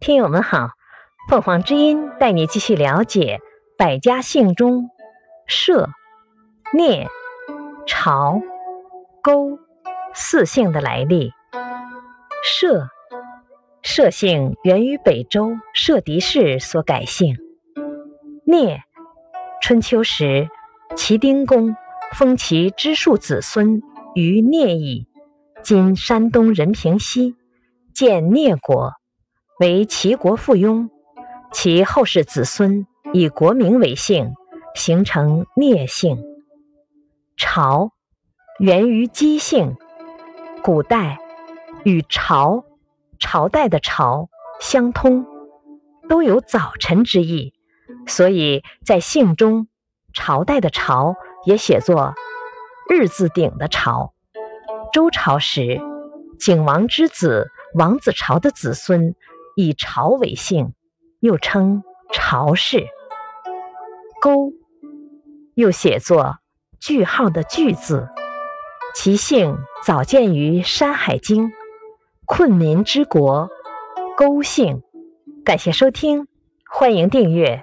听友们好，凤凰之音带你继续了解百家姓中社、聂、朝、勾四姓的来历。社，社姓源于北周社狄氏所改姓。聂，春秋时齐丁公封其支庶子孙于聂邑，今山东任平西，建聂国。为齐国附庸，其后世子孙以国名为姓，形成聂姓。朝源于姬姓，古代与朝朝代的朝相通，都有早晨之意，所以在姓中朝代的朝也写作日字顶的朝。周朝时，景王之子王子朝的子孙。以朝为姓，又称朝氏。勾又写作句号的句字，其姓早见于《山海经》。困民之国，勾姓。感谢收听，欢迎订阅。